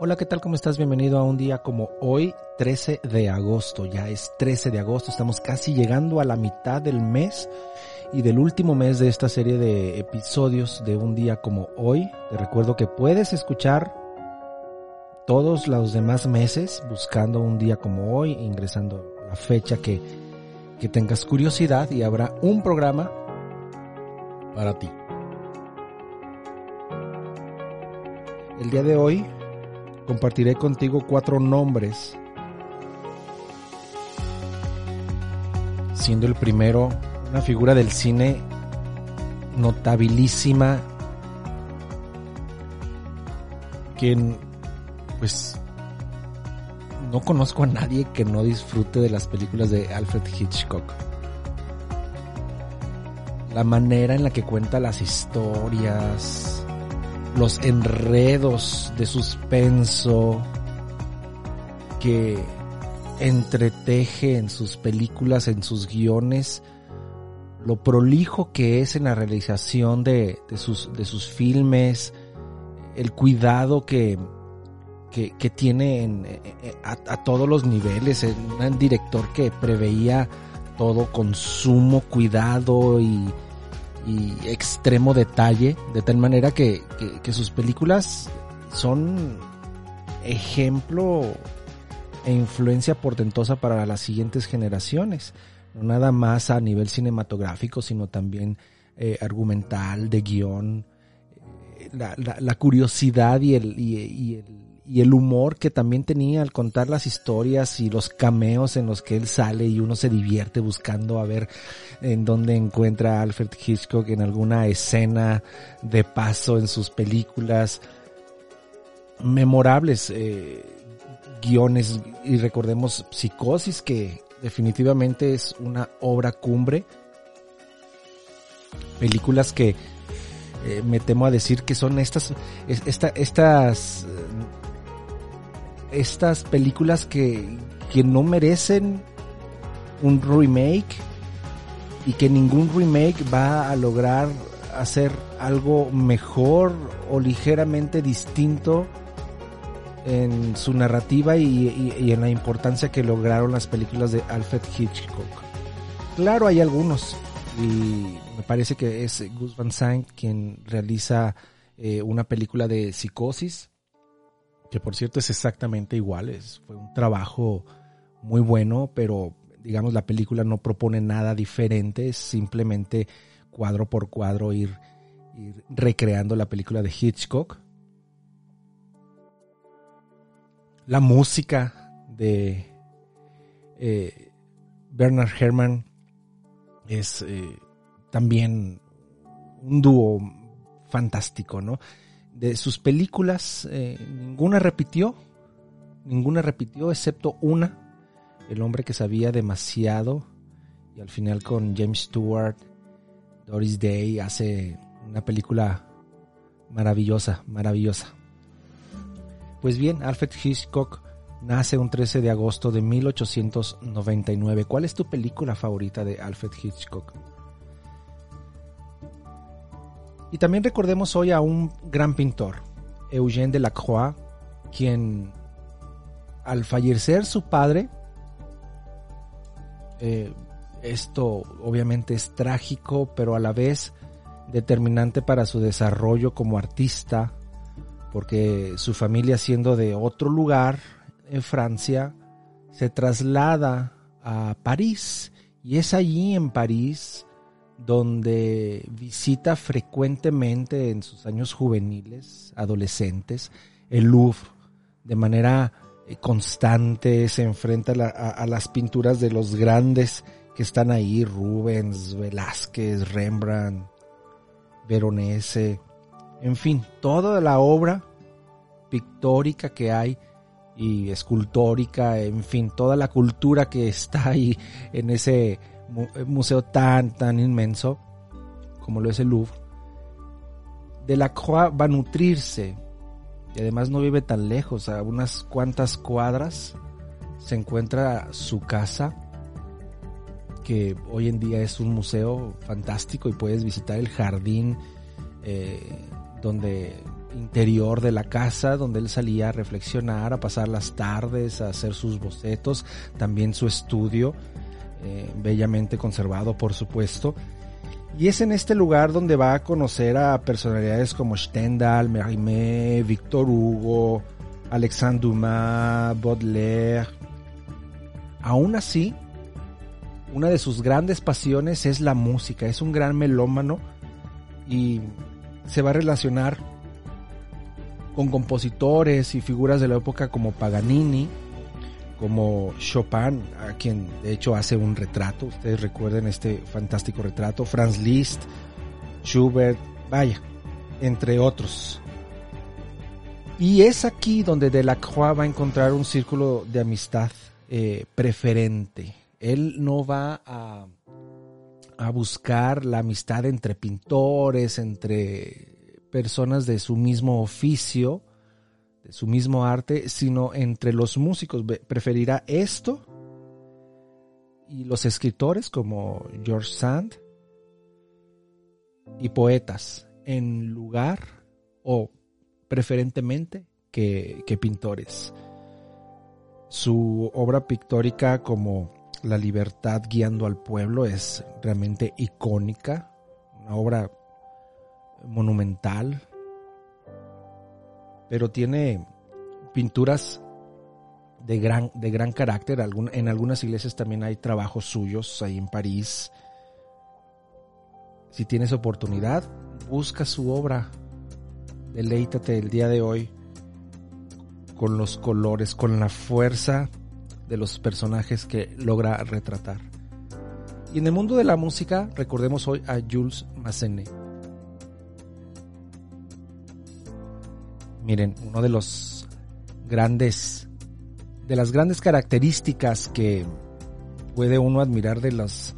Hola, ¿qué tal? ¿Cómo estás? Bienvenido a un día como hoy, 13 de agosto. Ya es 13 de agosto, estamos casi llegando a la mitad del mes y del último mes de esta serie de episodios de un día como hoy. Te recuerdo que puedes escuchar todos los demás meses buscando un día como hoy, ingresando la fecha que, que tengas curiosidad y habrá un programa para ti. El día de hoy compartiré contigo cuatro nombres, siendo el primero una figura del cine notabilísima que pues no conozco a nadie que no disfrute de las películas de Alfred Hitchcock. La manera en la que cuenta las historias, los enredos de suspenso que entreteje en sus películas, en sus guiones, lo prolijo que es en la realización de, sus, de sus filmes, el cuidado que, que, tiene a, a, todos los niveles, un director que preveía todo con sumo cuidado y, y extremo detalle, de tal manera que, sus películas son ejemplo e influencia portentosa para las siguientes generaciones. No nada más a nivel cinematográfico, sino también eh, argumental, de guion, eh, la, curiosidad y el, y el y el humor que también tenía al contar las historias y los cameos en los que él sale y uno se divierte buscando a ver en dónde encuentra a Alfred Hitchcock en alguna escena de paso en sus películas. Memorables eh, guiones y recordemos Psicosis que definitivamente es una obra cumbre. Películas que eh, me temo a decir que son estas, esta, estas estas películas que, que no merecen un remake y que ningún remake va a lograr hacer algo mejor o ligeramente distinto en su narrativa y, en la importancia que lograron las películas de Alfred Hitchcock. Claro, hay algunos y me parece que es Gus Van Sant quien realiza eh, una película de psicosis que por cierto es exactamente igual, es, fue un trabajo muy bueno, pero digamos la película no propone nada diferente, es simplemente cuadro por cuadro ir, recreando la película de Hitchcock. La música de eh, Bernard Herrmann es eh, también un dúo fantástico, ¿no? De sus películas, eh, ninguna repitió, ninguna repitió excepto una, El hombre que sabía demasiado, y al final con James Stewart, Doris Day hace una película maravillosa, maravillosa. Pues bien, Alfred Hitchcock nace un 13 de agosto de 1899. ¿Cuál es tu película favorita de Alfred Hitchcock? Y también recordemos hoy a un gran pintor, Eugène Delacroix, quien al fallecer su padre, eh, esto obviamente es trágico, pero a la vez determinante para su desarrollo como artista, porque su familia siendo de otro lugar en Francia, se traslada a París y es allí en París donde visita frecuentemente en sus años juveniles, adolescentes, el Louvre. De manera eh, constante, se enfrenta a, las pinturas de los grandes que están ahí, Rubens, Velázquez, Rembrandt, Veronese, en fin, toda la obra pictórica que hay y escultórica, en fin, toda la cultura que está ahí en ese museo tan, tan inmenso como lo es el Louvre, de la Croix va a nutrirse y además no vive tan lejos, a unas cuantas cuadras se encuentra su casa, que hoy en día es un museo fantástico y puedes visitar el jardín eh, donde interior de la casa donde él salía a reflexionar, a pasar las tardes, a hacer sus bocetos, también su estudio, eh, bellamente conservado por supuesto. Y es en este lugar donde va a conocer a personalidades como Stendhal, Mérimée, Victor Hugo, Alexandre Dumas, Baudelaire. Aún así, una de sus grandes pasiones es la música, es un gran melómano y se va a relacionar con compositores y figuras de la época como Paganini, como Chopin, a quien de hecho hace un retrato, ustedes recuerden este fantástico retrato, Franz Liszt, Schubert, vaya, entre otros. Y es aquí donde Delacroix va a encontrar un círculo de amistad eh, preferente. Él no va a, a buscar la amistad entre pintores, entre personas de su mismo oficio, su mismo arte, sino entre los músicos. Preferirá esto y los escritores como George Sand y poetas en lugar o preferentemente que, pintores. Su obra pictórica como La libertad guiando al pueblo es realmente icónica, una obra monumental, pero tiene pinturas de gran, de gran carácter. En algunas iglesias también hay trabajos suyos, ahí en París. Si tienes oportunidad, busca su obra, Deleítate el día de hoy con los colores, con la fuerza de los personajes que logra retratar. Y en el mundo de la música, recordemos hoy a Jules Massenet. Miren, uno de los grandes, de las grandes características que puede uno admirar de los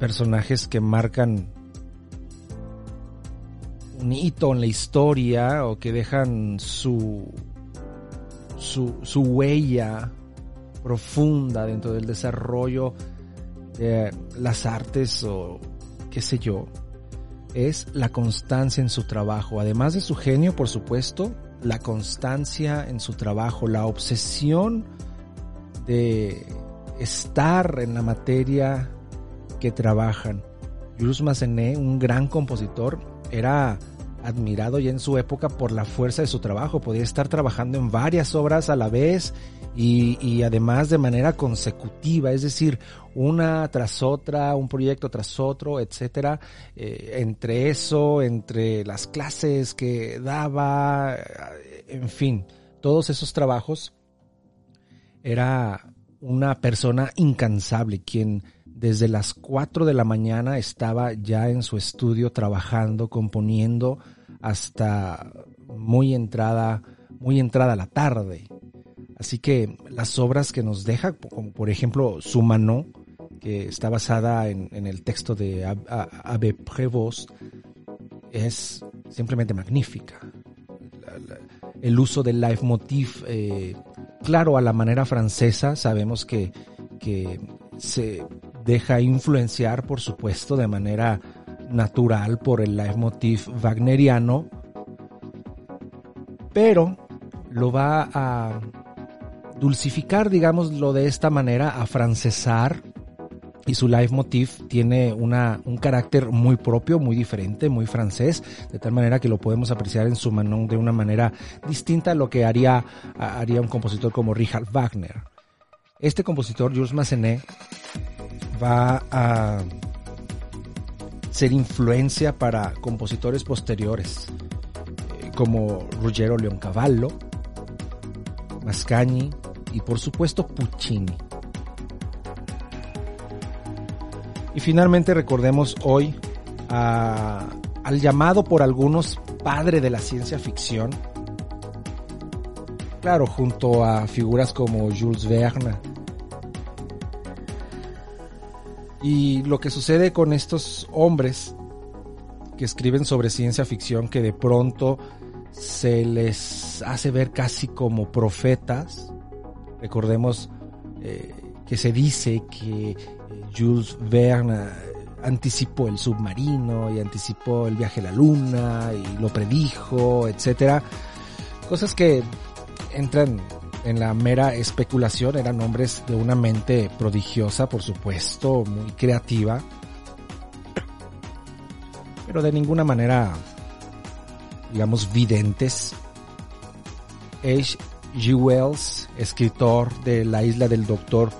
personajes que marcan un hito en la historia o que dejan su, su, huella profunda dentro del desarrollo de las artes o qué sé yo, es la constancia en su trabajo. Además de su genio, por supuesto, la constancia en su trabajo, la obsesión de estar en la materia que trabajan. Jules Massenet, un gran compositor, era admirado ya en su época por la fuerza de su trabajo. Podía estar trabajando en varias obras a la vez y, además de manera consecutiva, es decir, una tras otra, un proyecto tras otro, etcétera. Eh, entre eso, entre las clases que daba, en fin, todos esos trabajos, era una persona incansable quien desde las 4 de la mañana estaba ya en su estudio trabajando, componiendo hasta muy entrada, muy entrada la tarde. Así que las obras que nos deja, como por ejemplo Su mano, que está basada en, el texto de Abe Prévost, es simplemente magnífica. el uso del leitmotiv, eh, claro, a la manera francesa, sabemos que, que se deja influenciar, por supuesto, de manera natural por el leitmotiv wagneriano, pero lo va a dulcificar, digámoslo de esta manera, a francesar y su leitmotiv tiene una, un carácter muy propio, muy diferente, muy francés, de tal manera que lo podemos apreciar en su Manon de una manera distinta a lo que haría, haría un compositor como Richard Wagner. Este compositor, Jules Massenet, va a ser influencia para compositores posteriores eh, como Ruggero Leoncavallo, Mascagni y por supuesto Puccini. Y finalmente recordemos hoy al llamado por algunos padre de la ciencia ficción, claro, junto a figuras como Jules Verne, Y lo que sucede con estos hombres que escriben sobre ciencia ficción que de pronto se les hace ver casi como profetas. Recordemos eh, que se dice que eh, Jules Verne anticipó el submarino y anticipó el viaje a la luna y lo predijo, etcétera. Cosas que entran en la mera especulación, eran hombres de una mente prodigiosa, por supuesto, muy creativa, pero de ninguna manera, digamos, videntes. H. G. Wells, escritor de La isla del doctor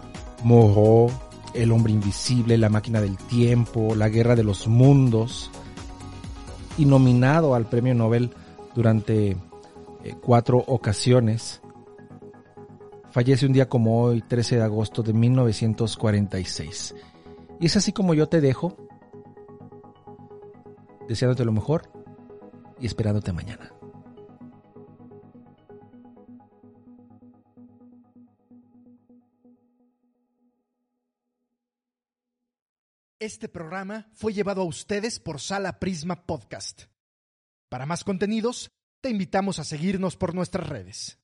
Moreau, El hombre invisible, La máquina del tiempo, La guerra de los mundos, y nominado al premio Nobel durante eh, cuatro ocasiones, fallece un día como hoy, 13 de agosto de 1946. Y es así como yo te dejo, deseándote lo mejor y esperándote mañana. Este programa fue llevado a ustedes por Sala Prisma Podcast. Para más contenidos, te invitamos a seguirnos por nuestras redes.